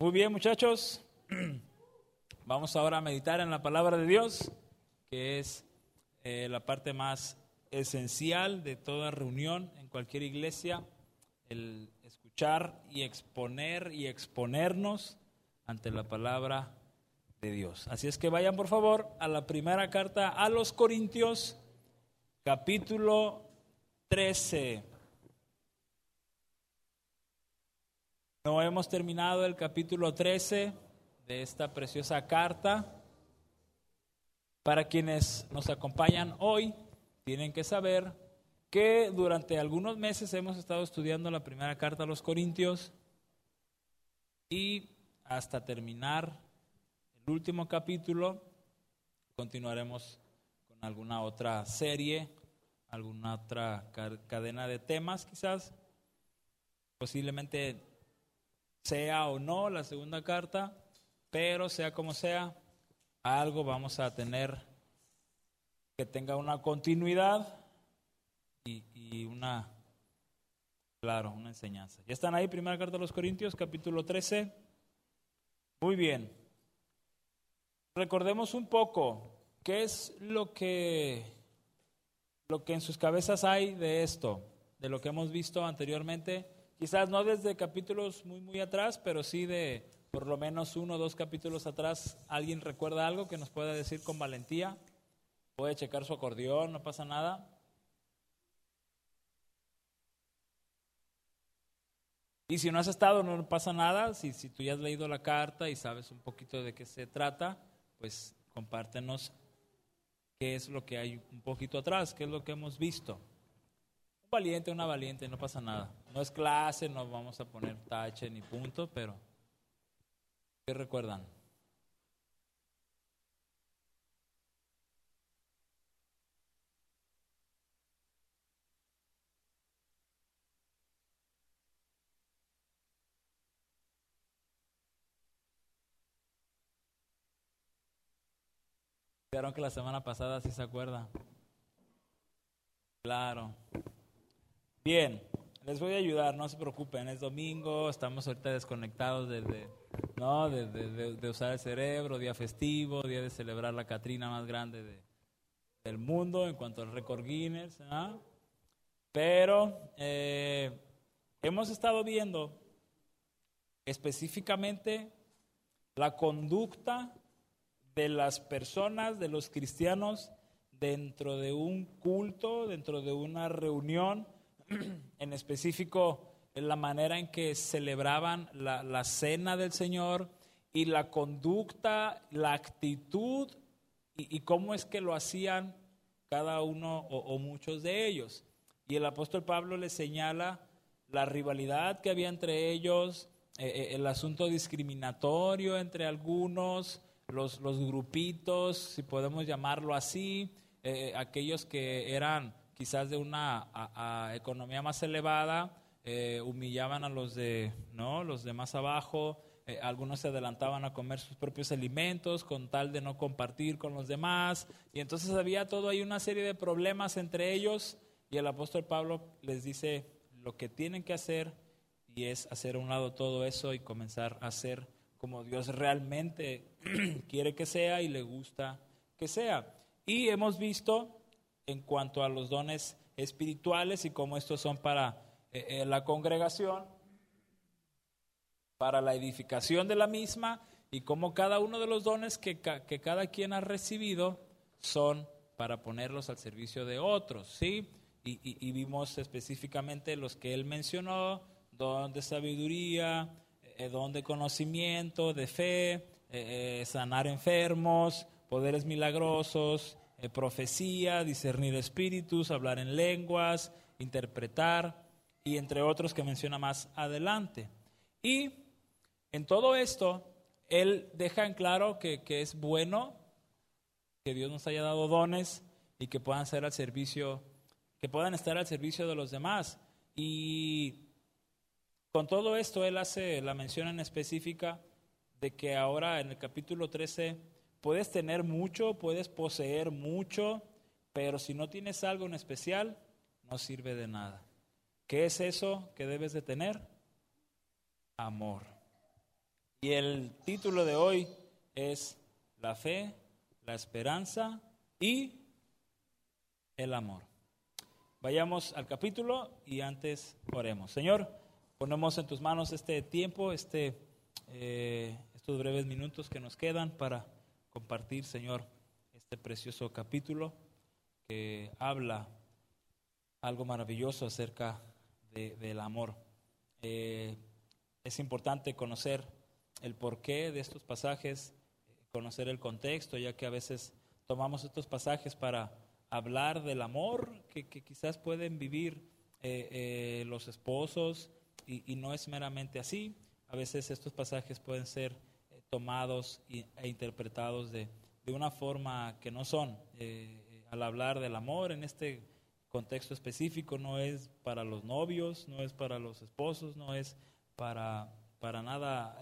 Muy bien, muchachos. Vamos ahora a meditar en la palabra de Dios, que es eh, la parte más esencial de toda reunión en cualquier iglesia, el escuchar y exponer y exponernos ante la palabra de Dios. Así es que vayan por favor a la primera carta a los Corintios, capítulo 13. No hemos terminado el capítulo 13 de esta preciosa carta. Para quienes nos acompañan hoy, tienen que saber que durante algunos meses hemos estado estudiando la primera carta a los Corintios y hasta terminar el último capítulo continuaremos con alguna otra serie, alguna otra cadena de temas quizás. Posiblemente sea o no la segunda carta, pero sea como sea, algo vamos a tener que tenga una continuidad y, una, claro, una enseñanza. ¿Ya están ahí? Primera carta de los Corintios, capítulo 13. Muy bien. Recordemos un poco qué es lo que, lo que en sus cabezas hay de esto, de lo que hemos visto anteriormente Quizás no desde capítulos muy, muy atrás, pero sí de por lo menos uno o dos capítulos atrás. ¿Alguien recuerda algo que nos pueda decir con valentía? Puede checar su acordeón, no pasa nada. Y si no has estado, no pasa nada. Si, si tú ya has leído la carta y sabes un poquito de qué se trata, pues compártenos qué es lo que hay un poquito atrás, qué es lo que hemos visto valiente, una valiente, no pasa nada. No es clase, no vamos a poner tache ni punto, pero ¿qué recuerdan? Vieron que la semana pasada sí se acuerda. Claro. Bien, les voy a ayudar, no se preocupen, es domingo, estamos ahorita desconectados de, ¿no? de, usar el cerebro, día festivo, día de celebrar la Catrina más grande del mundo en cuanto al récord Guinness. ¿ah? Pero eh, hemos estado viendo específicamente la conducta de las personas, de los cristianos, dentro de un culto, dentro de una reunión en específico la manera en que celebraban la, cena del Señor y la conducta, la actitud y, cómo es que lo hacían cada uno o, muchos de ellos. Y el apóstol Pablo le señala la rivalidad que había entre ellos, eh, eh, el asunto discriminatorio entre algunos, los, los grupitos, si podemos llamarlo así, eh, aquellos que eran quizás de una economía más elevada, eh, humillaban a los de, ¿no? los de más abajo, eh, algunos se adelantaban a comer sus propios alimentos con tal de no compartir con los demás, y entonces había todo ahí una serie de problemas entre ellos, y el apóstol Pablo les dice lo que tienen que hacer, y es hacer a un lado todo eso y comenzar a ser como Dios realmente quiere que sea y le gusta que sea. Y hemos visto en cuanto a los dones espirituales y cómo estos son para eh, eh, la congregación, para la edificación de la misma y cómo cada uno de los dones que, que cada quien ha recibido son para ponerlos al servicio de otros, ¿sí? Y, vimos específicamente los que él mencionó, don de sabiduría, eh, don de conocimiento, de fe, sanar enfermos, poderes milagrosos, eh, profecía, discernir espíritus, hablar en lenguas, interpretar y entre otros que menciona más adelante. Y en todo esto, él deja en claro que, que es bueno que Dios nos haya dado dones y que puedan ser al servicio, que puedan estar al servicio de los demás. Y con todo esto, él hace la mención en específica de que ahora en el capítulo 13 Puedes tener mucho, puedes poseer mucho, pero si no tienes algo en especial, no sirve de nada. ¿Qué es eso que debes de tener? Amor. Y el título de hoy es La fe, la esperanza y el amor. Vayamos al capítulo y antes oremos. Señor, ponemos en tus manos este tiempo, este, eh, estos breves minutos que nos quedan para compartir, Señor, este precioso capítulo que habla algo maravilloso acerca del amor. Eh, es importante conocer el porqué de estos pasajes, conocer el contexto, ya que a veces tomamos estos pasajes para hablar del amor que, quizás pueden vivir eh, eh, los esposos y, no es meramente así. A veces estos pasajes pueden ser tomados e interpretados de, de, una forma que no son. al hablar del amor en este contexto específico no es para los novios, no es para los esposos, no es para, para nada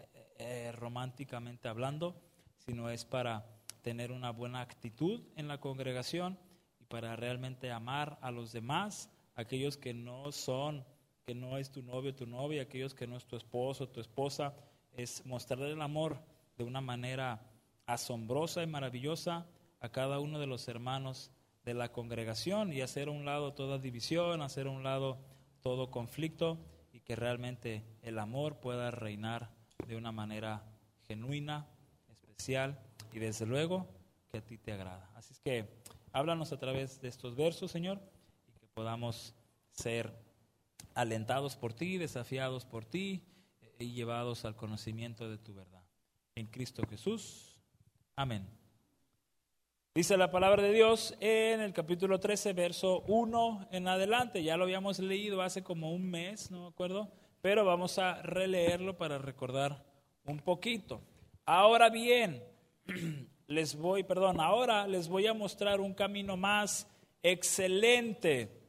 románticamente hablando, sino es para tener una buena actitud en la congregación para realmente amar a los demás, aquellos que no son, que no es tu novio, tu novia, aquellos que no es tu esposo, tu esposa, es mostrarle el amor de una manera asombrosa y maravillosa a cada uno de los hermanos de la congregación y hacer a un lado toda división, hacer a un lado todo conflicto y que realmente el amor pueda reinar de una manera genuina, especial y desde luego que a ti te agrada. Así es que Háblanos a través de estos versos, Señor, y que podamos ser alentados por ti, desafiados por ti eh, y llevados al conocimiento de tu verdad. En Cristo Jesús. Amén. Dice la palabra de Dios en el capítulo 13, verso 1 en adelante. Ya lo habíamos leído hace como un mes, no me acuerdo, pero vamos a releerlo para recordar un poquito. Ahora bien, les voy, perdón, ahora les voy a mostrar un camino más excelente.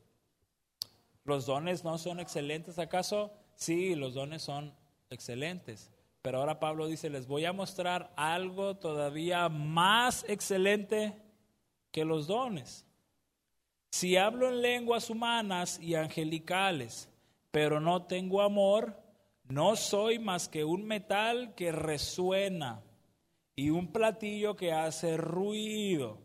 ¿Los dones no son excelentes acaso? Sí, los dones son excelentes. Pero ahora Pablo dice, les voy a mostrar algo todavía más excelente que los dones. Si hablo en lenguas humanas y angelicales, pero no tengo amor, no soy más que un metal que resuena y un platillo que hace ruido,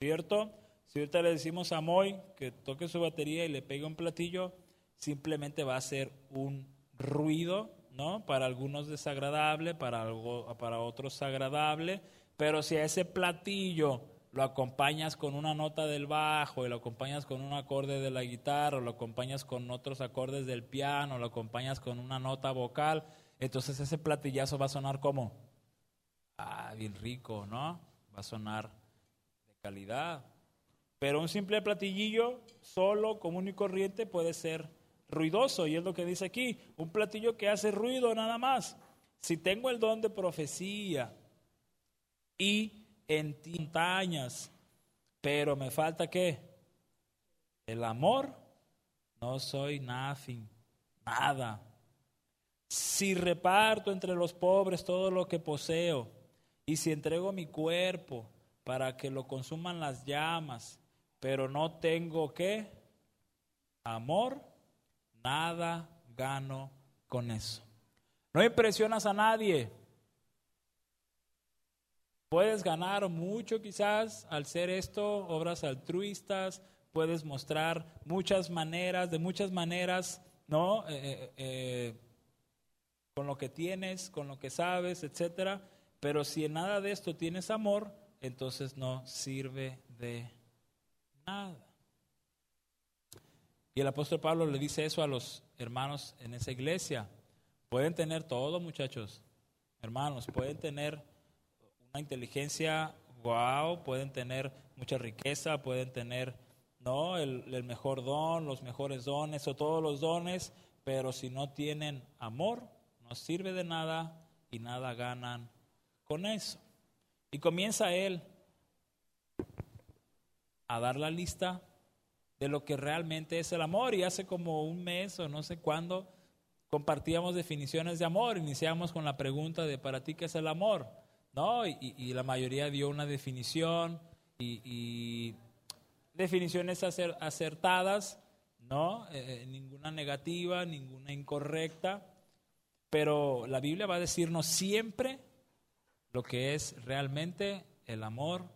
¿cierto? Si ahorita le decimos a Moy que toque su batería y le pegue un platillo, simplemente va a ser un ruido, ¿no? Para algunos desagradable, para, algo, para otros agradable, pero si a ese platillo lo acompañas con una nota del bajo y lo acompañas con un acorde de la guitarra, o lo acompañas con otros acordes del piano, lo acompañas con una nota vocal, entonces ese platillazo va a sonar como ah, bien rico, ¿no? Va a sonar de calidad. Pero un simple platillillo, solo, común y corriente, puede ser ruidoso. Y es lo que dice aquí, un platillo que hace ruido nada más. Si tengo el don de profecía y en montañas, pero me falta qué? El amor, no soy nothing, nada. Si reparto entre los pobres todo lo que poseo, y si entrego mi cuerpo para que lo consuman las llamas, pero no tengo qué? Amor, nada gano con eso. No impresionas a nadie. Puedes ganar mucho quizás al ser esto, obras altruistas, puedes mostrar muchas maneras, de muchas maneras, ¿no? Eh, eh, eh, con lo que tienes, con lo que sabes, etcétera. Pero si en nada de esto tienes amor, entonces no sirve de nada. Y el apóstol Pablo le dice eso a los hermanos en esa iglesia. Pueden tener todo, muchachos, hermanos, pueden tener una inteligencia wow, pueden tener mucha riqueza, pueden tener no el, el mejor don, los mejores dones o todos los dones, pero si no tienen amor, no sirve de nada y nada ganan con eso. Y comienza él a dar la lista de lo que realmente es el amor. Y hace como un mes o no sé cuándo compartíamos definiciones de amor. Iniciamos con la pregunta de ¿para ti qué es el amor? ¿No? Y, la mayoría dio una definición y, definiciones acertadas, ¿no? Eh, eh, ninguna negativa, ninguna incorrecta. Pero la Biblia va a decirnos siempre lo que es realmente el amor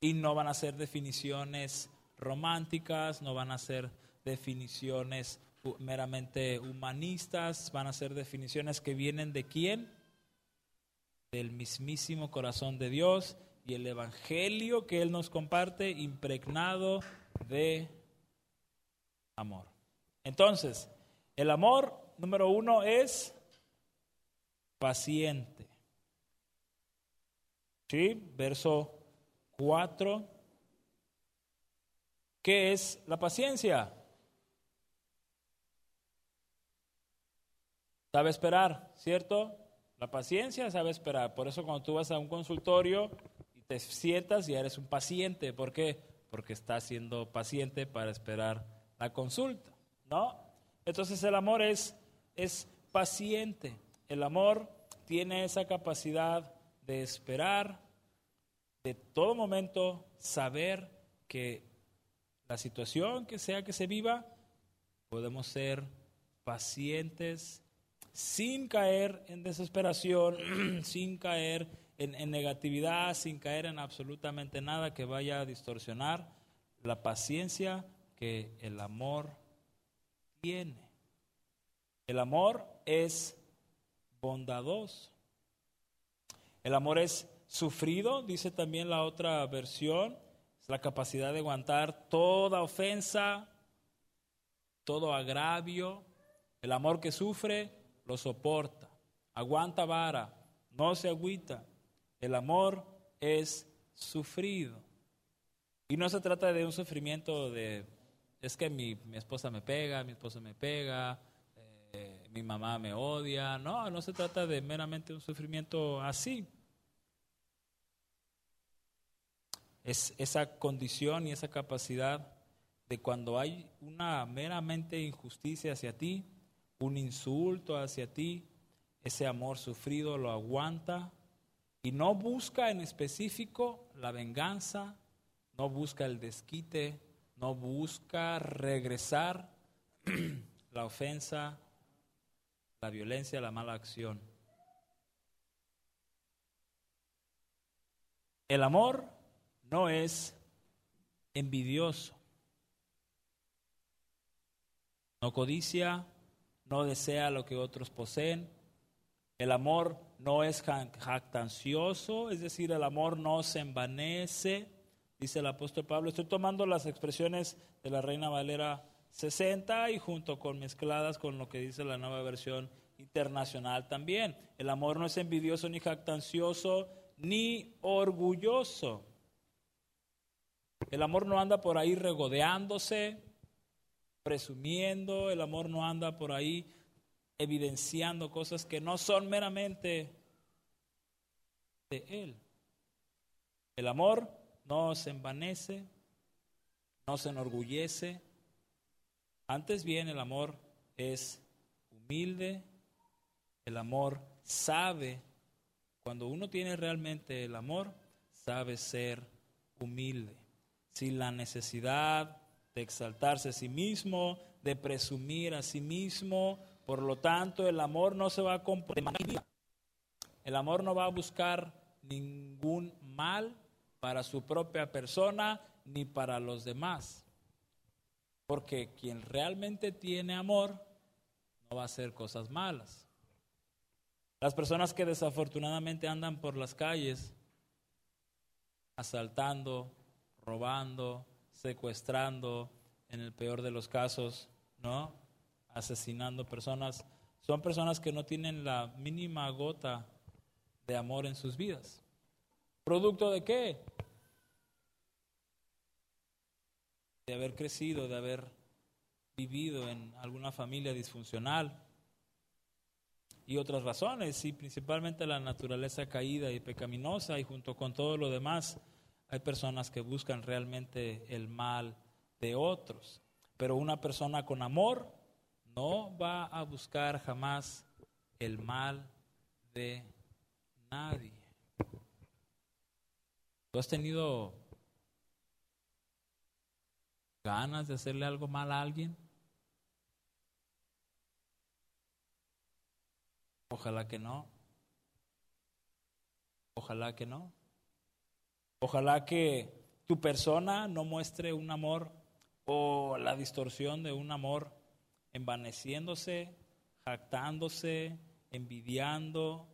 y no van a ser definiciones románticas, no van a ser definiciones meramente humanistas, van a ser definiciones que vienen de quién? Del mismísimo corazón de Dios y el evangelio que Él nos comparte impregnado de amor. Entonces, el amor número uno es paciente. ¿Sí? Verso 4. ¿Qué es la paciencia? Sabe esperar, ¿cierto? La paciencia sabe esperar. Por eso cuando tú vas a un consultorio y te sientas y eres un paciente, ¿por qué? Porque estás siendo paciente para esperar la consulta, ¿no? Entonces el amor es, es paciente. El amor tiene esa capacidad de esperar, de todo momento saber que la situación que sea que se viva, podemos ser pacientes sin caer en desesperación, sin caer en, en, negatividad, sin caer en absolutamente nada que vaya a distorsionar la paciencia que el amor tiene. El amor es bondadoso. El amor es sufrido, dice también la otra versión, la capacidad de aguantar toda ofensa, todo agravio. El amor que sufre lo soporta, aguanta vara, no se agüita. El amor es sufrido. Y no se trata de un sufrimiento de, es que mi, mi esposa me pega, mi esposo me pega, eh, mi mamá me odia. No, no se trata de meramente un sufrimiento así. Es esa condición y esa capacidad de cuando hay una meramente injusticia hacia ti, un insulto hacia ti, ese amor sufrido lo aguanta y no busca en específico la venganza, no busca el desquite, no busca regresar la ofensa, la violencia, la mala acción. El amor no es envidioso, no codicia, no desea lo que otros poseen. El amor no es jactancioso, es decir, el amor no se envanece, dice el apóstol Pablo. Estoy tomando las expresiones de la Reina Valera 60 y junto con mezcladas con lo que dice la nueva versión internacional también. El amor no es envidioso ni jactancioso ni orgulloso. El amor no anda por ahí regodeándose, presumiendo, el amor no anda por ahí evidenciando cosas que no son meramente de Él. El amor no se envanece, no se enorgullece, antes bien el amor es humilde, el amor sabe, cuando uno tiene realmente el amor, sabe ser humilde sin la necesidad de exaltarse a sí mismo, de presumir a sí mismo. Por lo tanto, el amor no se va a comportar. El amor no va a buscar ningún mal para su propia persona ni para los demás. Porque quien realmente tiene amor no va a hacer cosas malas. Las personas que desafortunadamente andan por las calles asaltando, robando, secuestrando, en el peor de los casos, ¿no? Asesinando personas. Son personas que no tienen la mínima gota de amor en sus vidas. ¿Producto de qué? De haber crecido, de haber vivido en alguna familia disfuncional y otras razones, y principalmente la naturaleza caída y pecaminosa, y junto con todo lo demás, hay personas que buscan realmente el mal de otros, pero una persona con amor no va a buscar jamás el mal de nadie. ¿Tú has tenido ganas de hacerle algo mal a alguien? Ojalá que no. Ojalá que no. Ojalá que tu persona no muestre un amor o la distorsión de un amor envaneciéndose, jactándose, envidiando.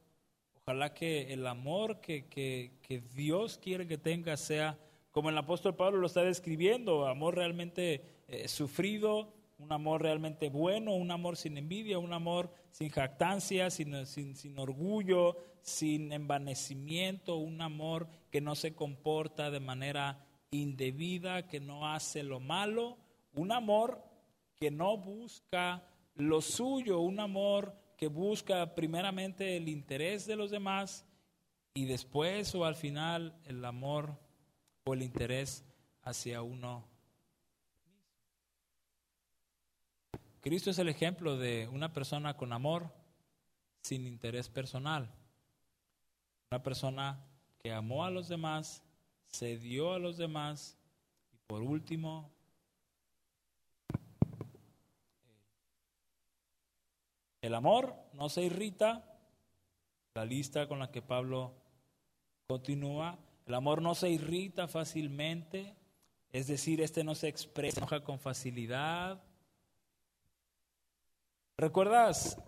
Ojalá que el amor que, que, Dios quiere que tenga sea como el apóstol Pablo lo está describiendo, amor realmente eh, sufrido, un amor realmente bueno, un amor sin envidia, un amor sin jactancia, sin, sin, orgullo, sin envanecimiento, un amor que no se comporta de manera indebida, que no hace lo malo, un amor que no busca lo suyo, un amor que busca primeramente el interés de los demás y después o al final el amor o el interés hacia uno Cristo es el ejemplo de una persona con amor sin interés personal. Una persona que amó a los demás, se dio a los demás y por último el amor no se irrita, la lista con la que Pablo continúa, el amor no se irrita fácilmente, es decir, este no se expresa con facilidad, ¿Recuerdas?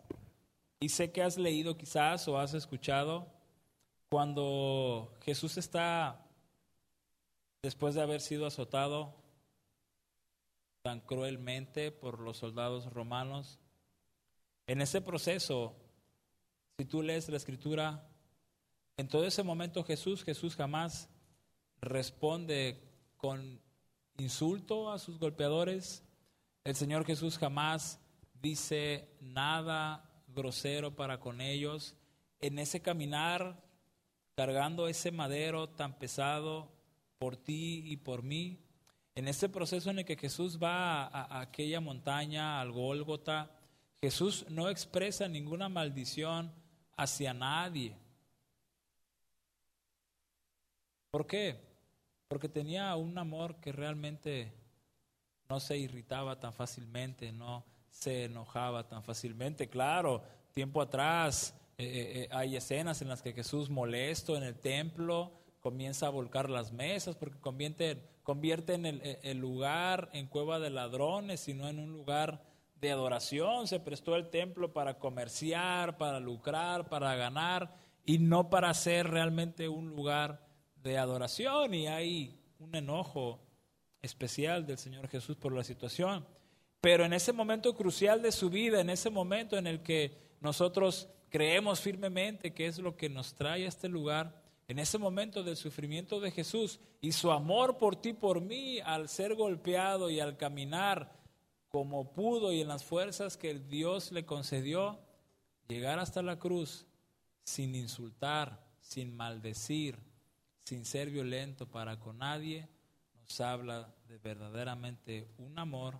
Y sé que has leído quizás o has escuchado cuando Jesús está, después de haber sido azotado tan cruelmente por los soldados romanos, en ese proceso, si tú lees la escritura, en todo ese momento Jesús, Jesús jamás responde con insulto a sus golpeadores, el Señor Jesús jamás dice nada grosero para con ellos. En ese caminar, cargando ese madero tan pesado por ti y por mí, en ese proceso en el que Jesús va a, aquella montaña, al Gólgota, Jesús no expresa ninguna maldición hacia nadie. ¿Por qué? Porque tenía un amor que realmente no se irritaba tan fácilmente, no, se enojaba tan fácilmente. Claro, tiempo atrás eh, eh, eh, hay escenas en las que Jesús molesto en el templo comienza a volcar las mesas porque convierte, convierte en el, el, lugar en cueva de ladrones, sino en un lugar de adoración. Se prestó el templo para comerciar, para lucrar, para ganar y no para ser realmente un lugar de adoración. Y hay un enojo especial del Señor Jesús por la situación. Pero en ese momento crucial de su vida, en ese momento en el que nosotros creemos firmemente que es lo que nos trae a este lugar, en ese momento del sufrimiento de Jesús y su amor por ti, por mí, al ser golpeado y al caminar como pudo y en las fuerzas que Dios le concedió, llegar hasta la cruz sin insultar, sin maldecir, sin ser violento para con nadie, nos habla de verdaderamente un amor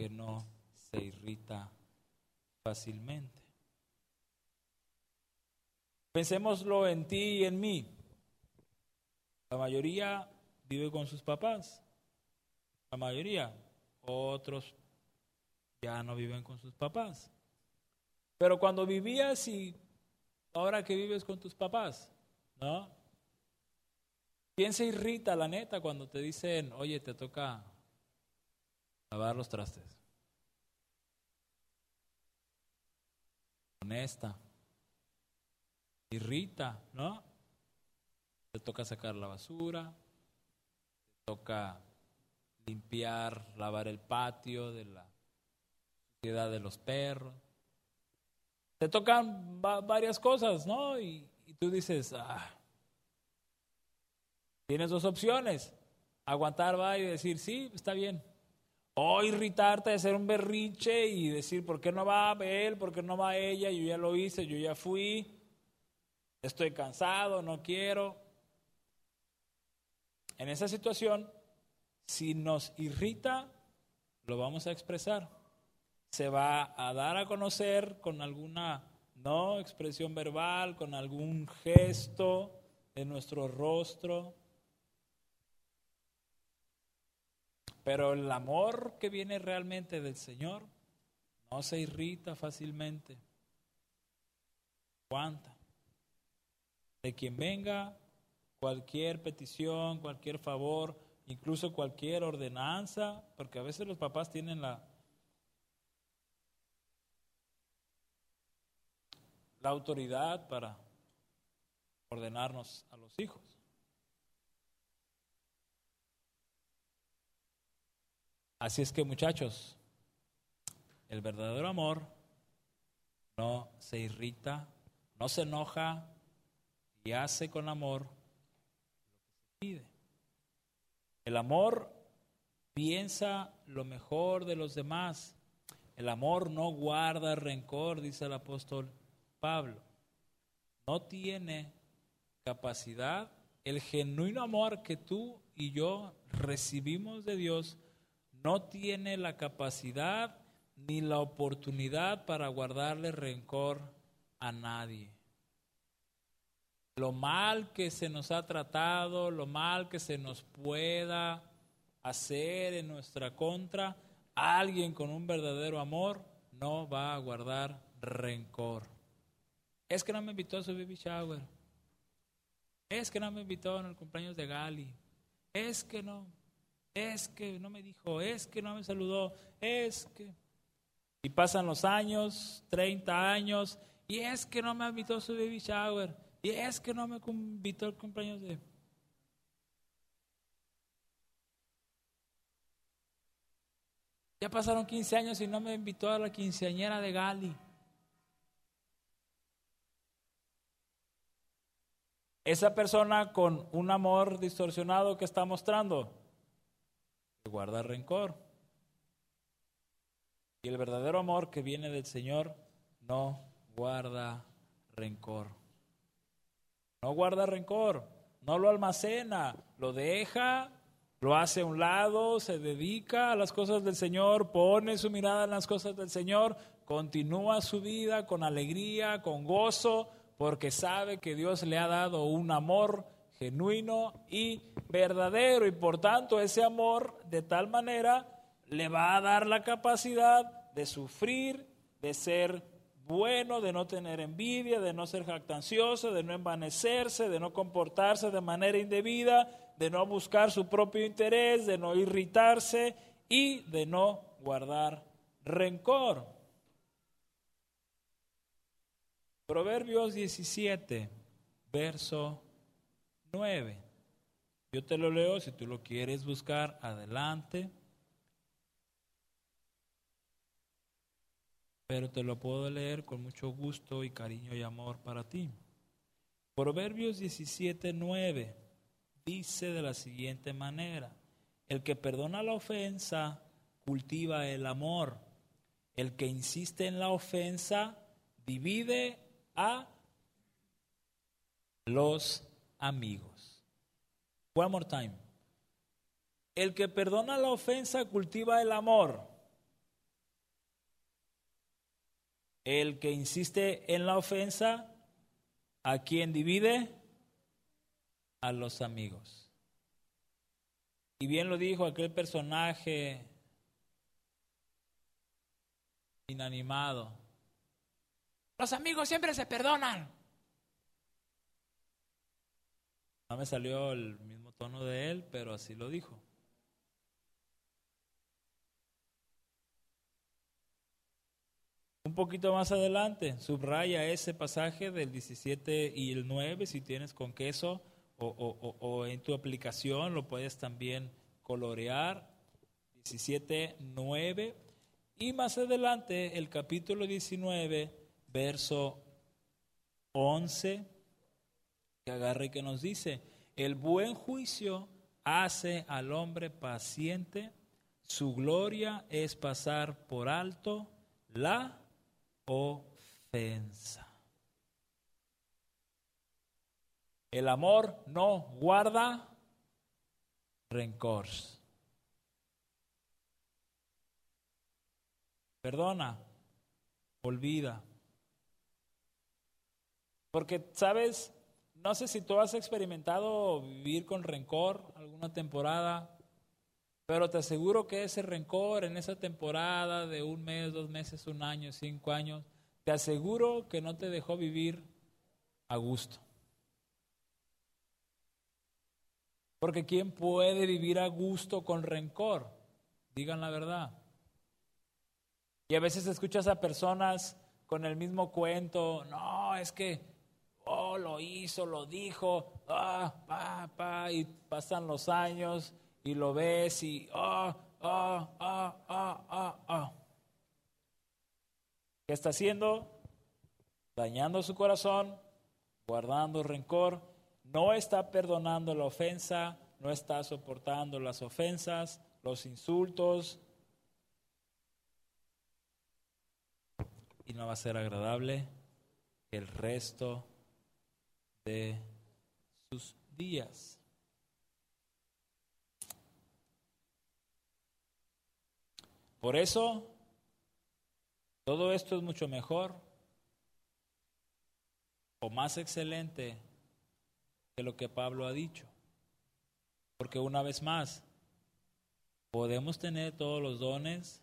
que no se irrita fácilmente. Pensémoslo en ti y en mí. La mayoría vive con sus papás. La mayoría. Otros ya no viven con sus papás. Pero cuando vivías y ahora que vives con tus papás, ¿no? ¿Quién se irrita, la neta, cuando te dicen, oye, te toca lavar los trastes. Honesta. Irrita, ¿no? Te toca sacar la basura, te toca limpiar, lavar el patio de la suciedad de los perros. Te tocan varias cosas, ¿no? Y, y tú dices, ah, tienes dos opciones. Aguantar va y decir, sí, está bien. O irritarte de ser un berriche y decir, ¿por qué no va él? ¿Por qué no va ella? Yo ya lo hice, yo ya fui. Estoy cansado, no quiero. En esa situación, si nos irrita, lo vamos a expresar. Se va a dar a conocer con alguna no expresión verbal, con algún gesto de nuestro rostro. Pero el amor que viene realmente del Señor no se irrita fácilmente. aguanta. De quien venga cualquier petición, cualquier favor, incluso cualquier ordenanza, porque a veces los papás tienen la, la autoridad para ordenarnos a los hijos. Así es que muchachos, el verdadero amor no se irrita, no se enoja y hace con amor lo que se pide. El amor piensa lo mejor de los demás. El amor no guarda rencor, dice el apóstol Pablo. No tiene capacidad, el genuino amor que tú y yo recibimos de Dios no tiene la capacidad ni la oportunidad para guardarle rencor a nadie. Lo mal que se nos ha tratado, lo mal que se nos pueda hacer en nuestra contra, alguien con un verdadero amor no va a guardar rencor. Es que no me invitó a su baby shower. Es que no me invitó en el cumpleaños de Gali. Es que no. Es que no me dijo. Es que no me saludó. Es que. Y pasan los años, 30 años, y es que no me invitó a su baby shower, y es que no me invitó al cumpleaños de... Ya pasaron 15 años y no me invitó a la quinceañera de Gali. Esa persona con un amor distorsionado que está mostrando, guarda rencor. Y el verdadero amor que viene del Señor no guarda rencor. No guarda rencor, no lo almacena, lo deja, lo hace a un lado, se dedica a las cosas del Señor, pone su mirada en las cosas del Señor, continúa su vida con alegría, con gozo, porque sabe que Dios le ha dado un amor genuino y verdadero y por tanto ese amor de tal manera le va a dar la capacidad de sufrir, de ser bueno, de no tener envidia, de no ser jactancioso, de no envanecerse, de no comportarse de manera indebida, de no buscar su propio interés, de no irritarse y de no guardar rencor. Proverbios 17, verso 9. Yo te lo leo, si tú lo quieres buscar, adelante. pero te lo puedo leer con mucho gusto y cariño y amor para ti. Proverbios 17, 9 dice de la siguiente manera, el que perdona la ofensa cultiva el amor, el que insiste en la ofensa divide a los amigos. One more time. El que perdona la ofensa cultiva el amor. El que insiste en la ofensa, ¿a quién divide? A los amigos. Y bien lo dijo aquel personaje inanimado. Los amigos siempre se perdonan. No me salió el mismo tono de él, pero así lo dijo. Un poquito más adelante, subraya ese pasaje del 17 y el 9, si tienes con queso o, en tu aplicación lo puedes también colorear. 17, 9. Y más adelante, el capítulo 19, verso 11, que que nos dice, el buen juicio hace al hombre paciente, su gloria es pasar por alto la ofensa. El amor no guarda rencor. Perdona, olvida. Porque, ¿sabes? No sé si tú has experimentado vivir con rencor alguna temporada pero te aseguro que ese rencor en esa temporada de un mes, dos meses, un año, cinco años, te aseguro que no te dejó vivir a gusto. Porque ¿quién puede vivir a gusto con rencor? Digan la verdad. Y a veces escuchas a personas con el mismo cuento, no, es que, oh, lo hizo, lo dijo, ah, pa, pa, y pasan los años y lo ves y, ah, ah, ah, ah, ah, ah. ¿Qué está haciendo? Dañando su corazón, guardando rencor, no está perdonando la ofensa, no está soportando las ofensas, los insultos, y no va a ser agradable el resto de sus días. Por eso, todo esto es mucho mejor o más excelente que lo que Pablo ha dicho. Porque una vez más, podemos tener todos los dones,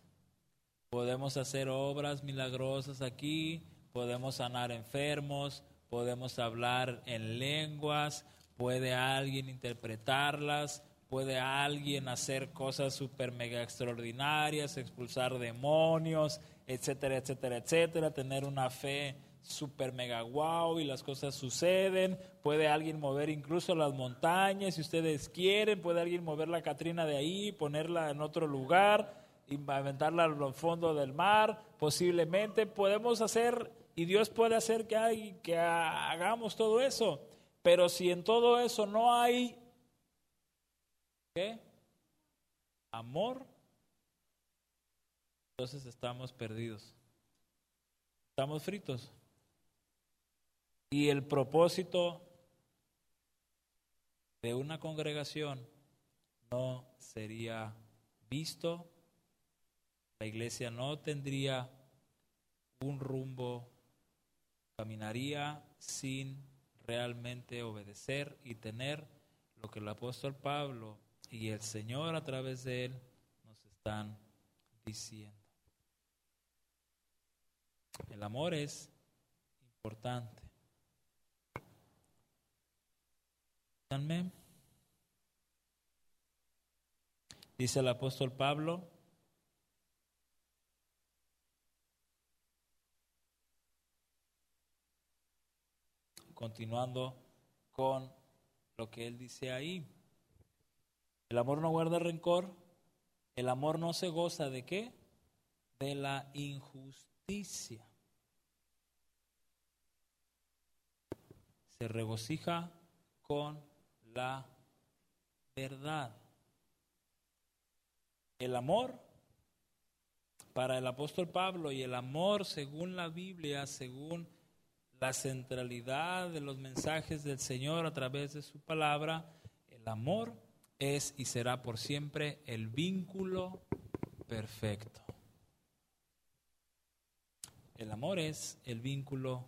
Podemos hacer obras milagrosas aquí, podemos sanar enfermos, podemos hablar en lenguas, puede alguien interpretarlas, puede alguien hacer cosas super mega extraordinarias, expulsar demonios, etcétera, etcétera, etcétera, tener una fe super mega wow y las cosas suceden, puede alguien mover incluso las montañas si ustedes quieren, puede alguien mover la Catrina de ahí, ponerla en otro lugar, aventarla al fondo del mar, posiblemente podemos hacer y Dios puede hacer que, hay, que hagamos todo eso. Pero si en todo eso no hay amor, entonces estamos perdidos. Estamos fritos. Y el propósito de una congregación no sería visto la iglesia no tendría un rumbo, caminaría sin realmente obedecer y tener lo que el apóstol Pablo y el Señor a través de él nos están diciendo. El amor es importante. Dice el apóstol Pablo, continuando con lo que él dice ahí. El amor no guarda rencor, el amor no se goza de qué? De la injusticia. Se regocija con la verdad. El amor para el apóstol Pablo y el amor según la Biblia, según la centralidad de los mensajes del Señor a través de su palabra, el amor es y será por siempre el vínculo perfecto. El amor es el vínculo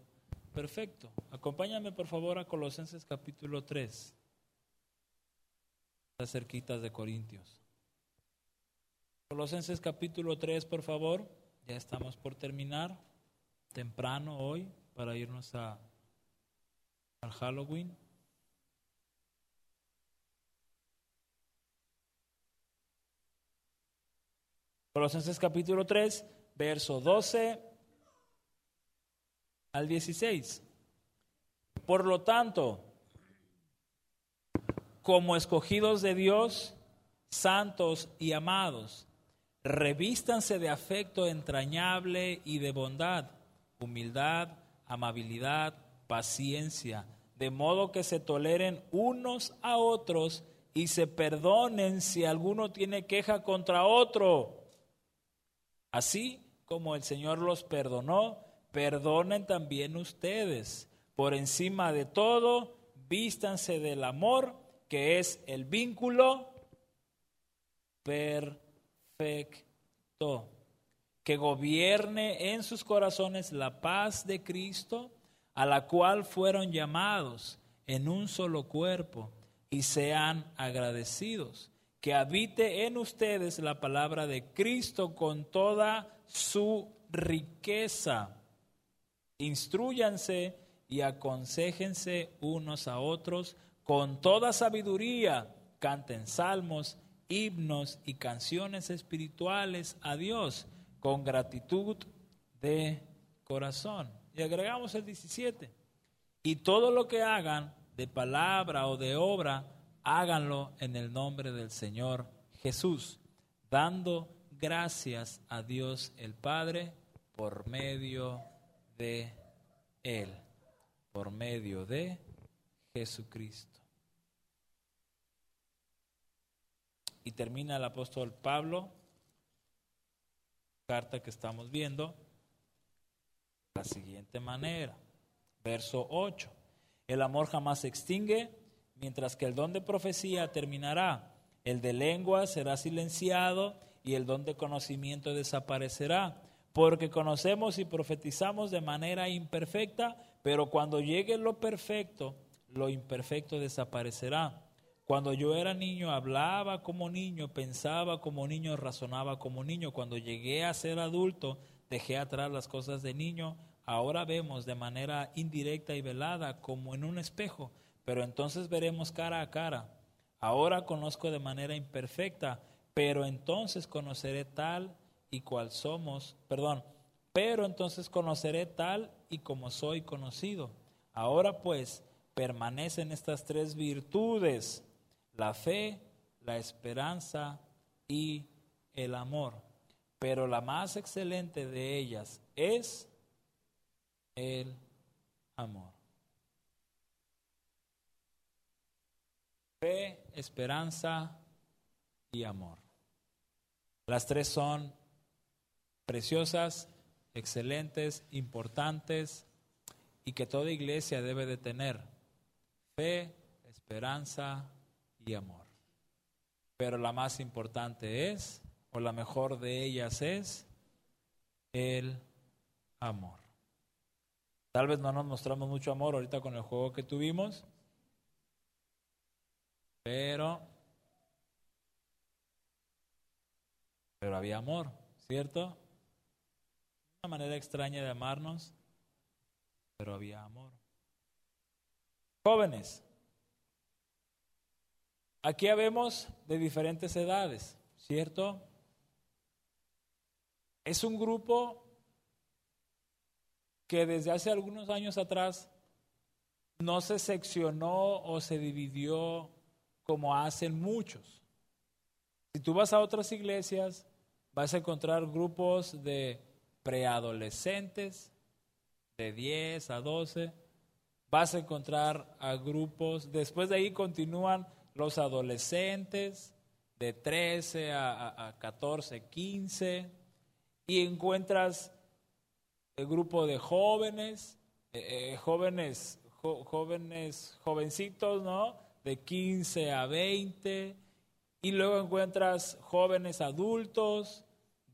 perfecto. Acompáñame por favor a Colosenses capítulo 3. Está cerquitas de Corintios. Colosenses capítulo 3, por favor. Ya estamos por terminar. Temprano hoy para irnos a, al Halloween. Colosenses capítulo 3, verso 12 al 16. Por lo tanto, como escogidos de Dios, santos y amados, revístanse de afecto entrañable y de bondad, humildad, amabilidad, paciencia, de modo que se toleren unos a otros y se perdonen si alguno tiene queja contra otro. Así como el Señor los perdonó, perdonen también ustedes. Por encima de todo, vístanse del amor, que es el vínculo perfecto que gobierne en sus corazones la paz de Cristo, a la cual fueron llamados en un solo cuerpo, y sean agradecidos. Que habite en ustedes la palabra de Cristo con toda su riqueza. Instruyanse y aconsejense unos a otros con toda sabiduría, canten salmos, himnos y canciones espirituales a Dios con gratitud de corazón. Y agregamos el 17. Y todo lo que hagan de palabra o de obra, háganlo en el nombre del Señor Jesús, dando gracias a Dios el Padre por medio de Él, por medio de Jesucristo. Y termina el apóstol Pablo, carta que estamos viendo, de la siguiente manera. Verso 8. El amor jamás se extingue, mientras que el don de profecía terminará. El de lengua será silenciado y el don de conocimiento desaparecerá. Porque conocemos y profetizamos de manera imperfecta, pero cuando llegue lo perfecto, lo imperfecto desaparecerá. Cuando yo era niño hablaba como niño, pensaba como niño, razonaba como niño. Cuando llegué a ser adulto, dejé atrás las cosas de niño. Ahora vemos de manera indirecta y velada como en un espejo, pero entonces veremos cara a cara. Ahora conozco de manera imperfecta, pero entonces conoceré tal y cual somos, perdón, pero entonces conoceré tal y como soy conocido. Ahora pues permanecen estas tres virtudes la fe, la esperanza y el amor. Pero la más excelente de ellas es el amor. Fe, esperanza y amor. Las tres son preciosas, excelentes, importantes y que toda iglesia debe de tener. Fe, esperanza y amor. Pero la más importante es, o la mejor de ellas es, el amor. Tal vez no nos mostramos mucho amor ahorita con el juego que tuvimos, pero, pero había amor, ¿cierto? Una manera extraña de amarnos, pero había amor. Jóvenes, Aquí habemos de diferentes edades, ¿cierto? Es un grupo que desde hace algunos años atrás no se seccionó o se dividió como hacen muchos. Si tú vas a otras iglesias, vas a encontrar grupos de preadolescentes, de 10 a 12, vas a encontrar a grupos, después de ahí continúan los adolescentes de 13 a, 14, 15, y encuentras el grupo de jóvenes, eh, eh, jóvenes, jóvenes, jovencitos, ¿no? De 15 a 20, y luego encuentras jóvenes adultos,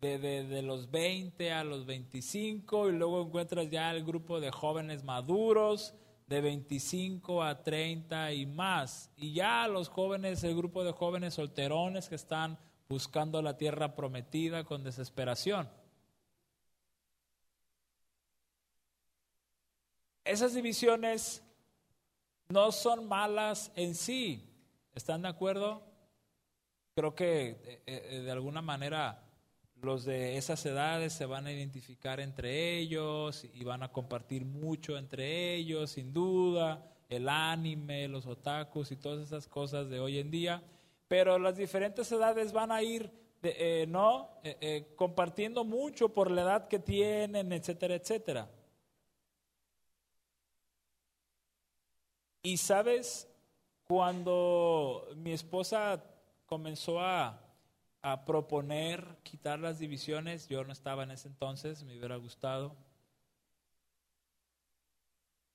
de, de, los 20 a los 25 y luego encuentras ya el grupo de jóvenes maduros de 25 a 30 y más. Y ya los jóvenes, el grupo de jóvenes solterones que están buscando la tierra prometida con desesperación. Esas divisiones no son malas en sí. ¿Están de acuerdo? Creo que eh, eh, de alguna manera los de esas edades se van a identificar entre ellos y van a compartir mucho entre ellos, sin duda, el anime, los otakus y todas esas cosas de hoy en día, pero las diferentes edades van a ir, eh, ¿no? Eh, eh, compartiendo mucho por la edad que tienen, etcétera, etcétera. Y sabes, cuando mi esposa comenzó a a proponer quitar las divisiones. Yo no estaba en ese entonces, me hubiera gustado.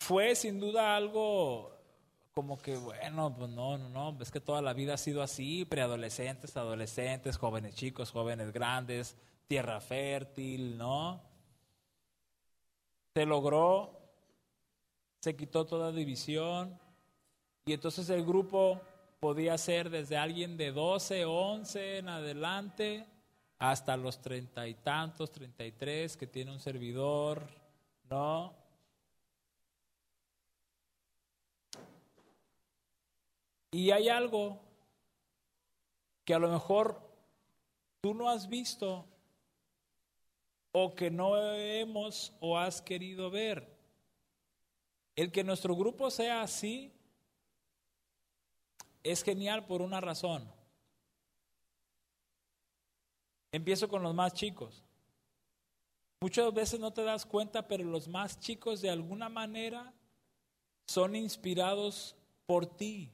Fue sin duda algo como que, bueno, pues no, no, no, es que toda la vida ha sido así, preadolescentes, adolescentes, jóvenes chicos, jóvenes grandes, tierra fértil, ¿no? Se logró, se quitó toda división y entonces el grupo podía ser desde alguien de 12, 11 en adelante, hasta los treinta y tantos, treinta y tres, que tiene un servidor, ¿no? Y hay algo que a lo mejor tú no has visto o que no hemos o has querido ver. El que nuestro grupo sea así es genial por una razón. Empiezo con los más chicos. Muchas veces no te das cuenta, pero los más chicos de alguna manera son inspirados por ti.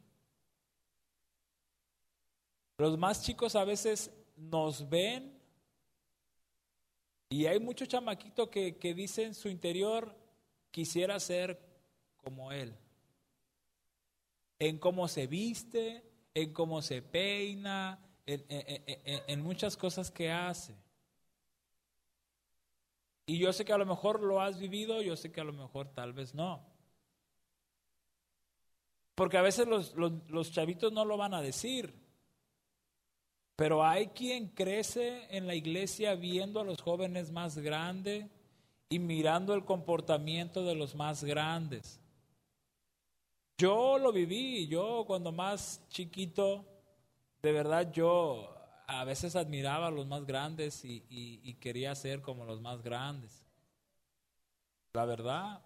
Los más chicos a veces nos ven y hay muchos chamaquitos que, que dicen en su interior, quisiera ser como él. En cómo se viste, en cómo se peina, en, muchas cosas que hace. Y yo sé que a lo mejor lo has vivido, yo sé que a lo mejor tal vez no. Porque a veces los, los, chavitos no lo van a decir. Pero hay quien crece en la iglesia viendo a los jóvenes más grandes y mirando el comportamiento de los más grandes. Yo lo viví, yo cuando más chiquito, de verdad yo a veces admiraba a los más grandes y, quería ser como los más grandes. La verdad,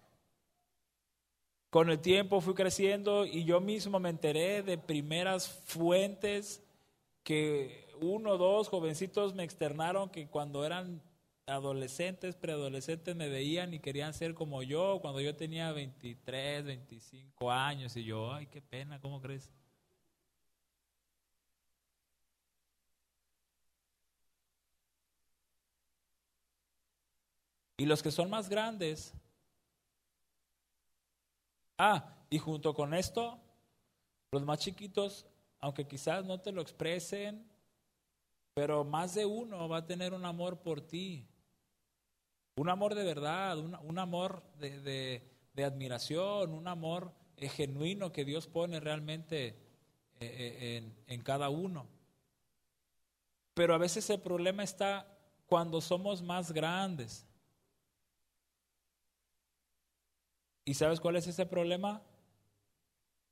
con el tiempo fui creciendo y yo mismo me enteré de primeras fuentes que uno o dos jovencitos me externaron que cuando eran adolescentes, preadolescentes me veían y querían ser como yo cuando yo tenía 23, 25 años y yo, ay, qué pena, ¿cómo crees? Y los que son más grandes Ah, y junto con esto, los más chiquitos, aunque quizás no te lo expresen, pero más de uno va a tener un amor por ti. Un amor de verdad, un, amor de, admiración, un amor eh, genuino que Dios pone realmente eh, eh, en, en cada uno. Pero a veces el problema está cuando somos más grandes. ¿Y sabes cuál es ese problema?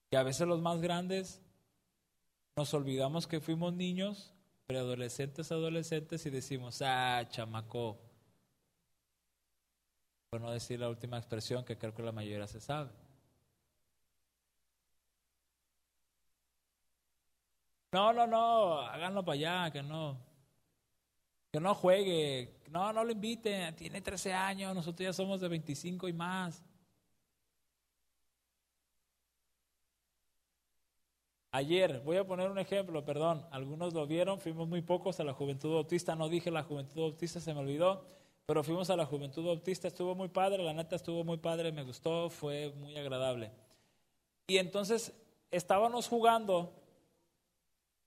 Que a veces los más grandes nos olvidamos que fuimos niños, preadolescentes, adolescentes y decimos, ah, chamaco. Por no decir la última expresión que creo que la mayoría se sabe. No, no, no, háganlo para allá, que no. Que no juegue. No, no lo inviten. Tiene 13 años, nosotros ya somos de 25 y más. Ayer, voy a poner un ejemplo, perdón, algunos lo vieron, fuimos muy pocos a la Juventud Bautista, no dije la Juventud Bautista, se me olvidó, pero fuimos a la Juventud Bautista, estuvo muy padre, la neta estuvo muy padre, me gustó, fue muy agradable. Y entonces estábamos jugando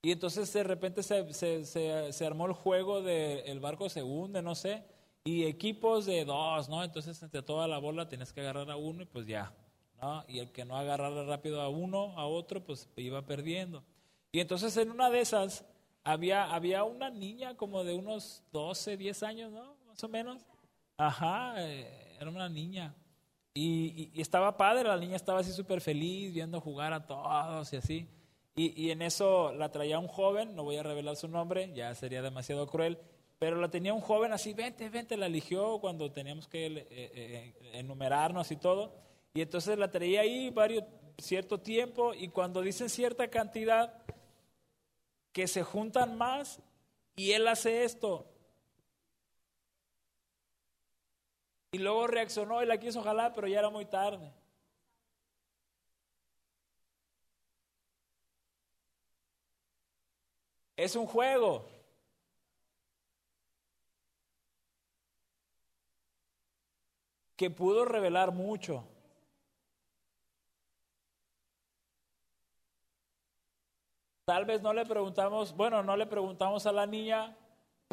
y entonces de repente se, se, armó el juego de el barco se hunde, no sé, y equipos de dos, ¿no? Entonces entre toda la bola tienes que agarrar a uno y pues ya, y el que no agarrara rápido a uno, a otro, pues iba perdiendo. Y entonces en una de esas había, había una niña como de unos 12, 10 años, ¿no? Más o menos. Ajá, eh, era una niña. Y, estaba padre, la niña estaba así súper feliz viendo jugar a todos y así. Y, en eso la traía un joven, no voy a revelar su nombre, ya sería demasiado cruel, pero la tenía un joven así, vente, vente, la eligió cuando teníamos que eh, eh, enumerarnos y todo. Y entonces la traía ahí varios, cierto tiempo y cuando dicen cierta cantidad, que se juntan más y él hace esto. Y luego reaccionó y la quiso jalar, pero ya era muy tarde. Es un juego. que pudo revelar mucho. Tal vez no le preguntamos, bueno, no le preguntamos a la niña,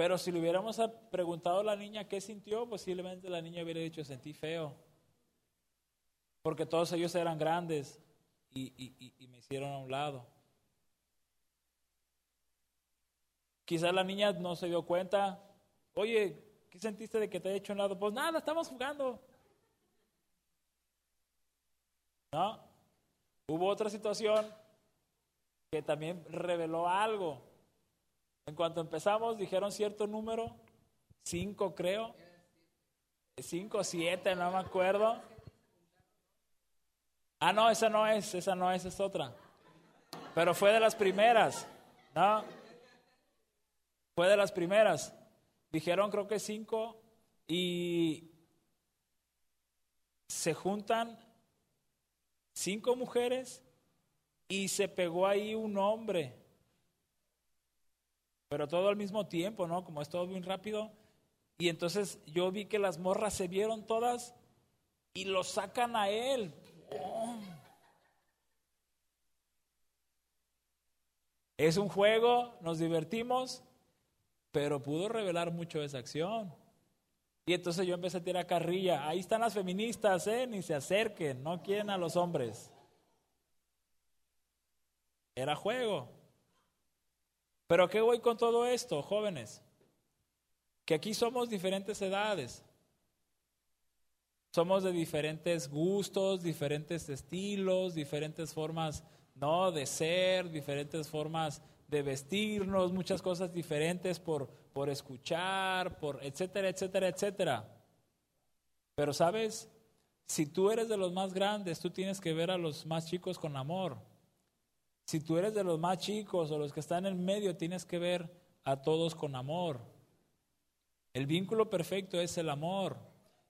pero si le hubiéramos preguntado a la niña qué sintió, posiblemente la niña hubiera dicho, sentí feo. Porque todos ellos eran grandes y, me hicieron a un lado. Quizás la niña no se dio cuenta, oye, ¿qué sentiste de que te he hecho a un lado? Pues nada, estamos jugando. ¿No? Hubo otra situación que también reveló algo. En cuanto empezamos, dijeron cierto número, cinco creo, cinco, siete, no me acuerdo. Ah, no, esa no es, esa no es, es otra. Pero fue de las primeras, ¿no? Fue de las primeras. Dijeron creo que cinco y se juntan cinco mujeres y se pegó ahí un hombre. Pero todo al mismo tiempo, ¿no? Como es todo muy rápido. Y entonces yo vi que las morras se vieron todas y lo sacan a él. Es un juego, nos divertimos, pero pudo revelar mucho esa acción. Y entonces yo empecé a tirar carrilla. Ahí están las feministas, ¿eh? Ni se acerquen, no quieren a los hombres. Era juego. Pero ¿qué voy con todo esto, jóvenes? Que aquí somos diferentes edades. Somos de diferentes gustos, diferentes estilos, diferentes formas, ¿no? De ser, diferentes formas de vestirnos, muchas cosas diferentes por, por escuchar, por etcétera, etcétera, etcétera. Pero sabes, si tú eres de los más grandes, tú tienes que ver a los más chicos con amor. Si tú eres de los más chicos o los que están en medio, tienes que ver a todos con amor. El vínculo perfecto es el amor.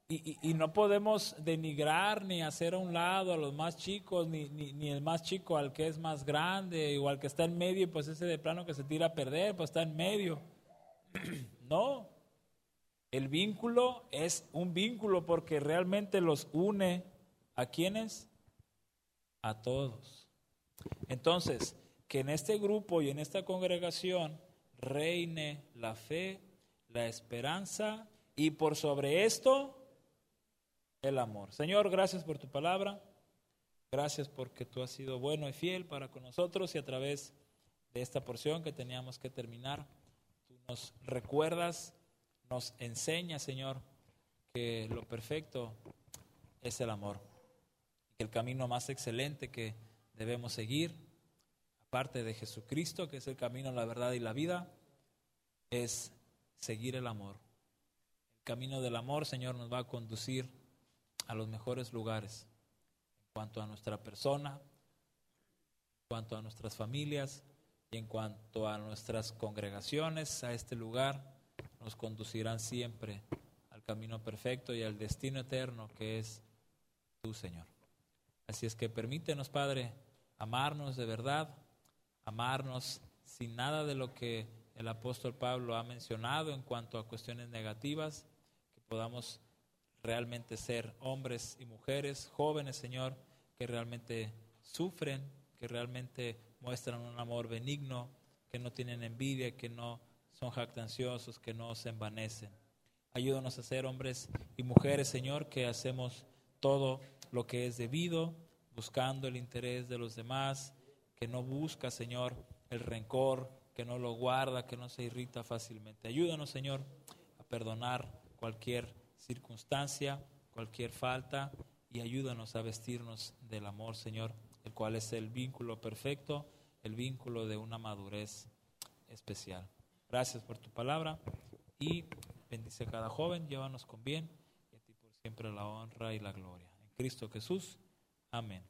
Y, no podemos denigrar ni hacer a un lado a los más chicos, ni, ni, ni, el más chico al que es más grande, o al que está en medio, pues ese de plano que se tira a perder, pues está en medio. No, el vínculo es un vínculo porque realmente los une a quienes? A todos. Entonces, que en este grupo y en esta congregación reine la fe, la esperanza y por sobre esto el amor. Señor, gracias por tu palabra. Gracias porque tú has sido bueno y fiel para con nosotros y a través de esta porción que teníamos que terminar nos recuerdas, nos enseñas, Señor, que lo perfecto es el amor. Que el camino más excelente que debemos seguir, aparte de Jesucristo, que es el camino, la verdad y la vida, es seguir el amor. El camino del amor, Señor, nos va a conducir a los mejores lugares en cuanto a nuestra persona, en cuanto a nuestras familias, y en cuanto a nuestras congregaciones, a este lugar, nos conducirán siempre al camino perfecto y al destino eterno que es tú, Señor. Así es que permítenos, Padre, amarnos de verdad, amarnos sin nada de lo que el apóstol Pablo ha mencionado en cuanto a cuestiones negativas, que podamos realmente ser hombres y mujeres, jóvenes, Señor, que realmente sufren, que realmente muestran un amor benigno, que no tienen envidia, que no son jactanciosos, que no se envanecen. Ayúdanos a ser hombres y mujeres, Señor, que hacemos todo lo que es debido, buscando el interés de los demás, que no busca, Señor, el rencor, que no lo guarda, que no se irrita fácilmente. Ayúdanos, Señor, a perdonar cualquier circunstancia, cualquier falta, y ayúdanos a vestirnos del amor, Señor el cual es el vínculo perfecto, el vínculo de una madurez especial. Gracias por tu palabra y bendice a cada joven, llévanos con bien y a ti por siempre la honra y la gloria. En Cristo Jesús. Amén.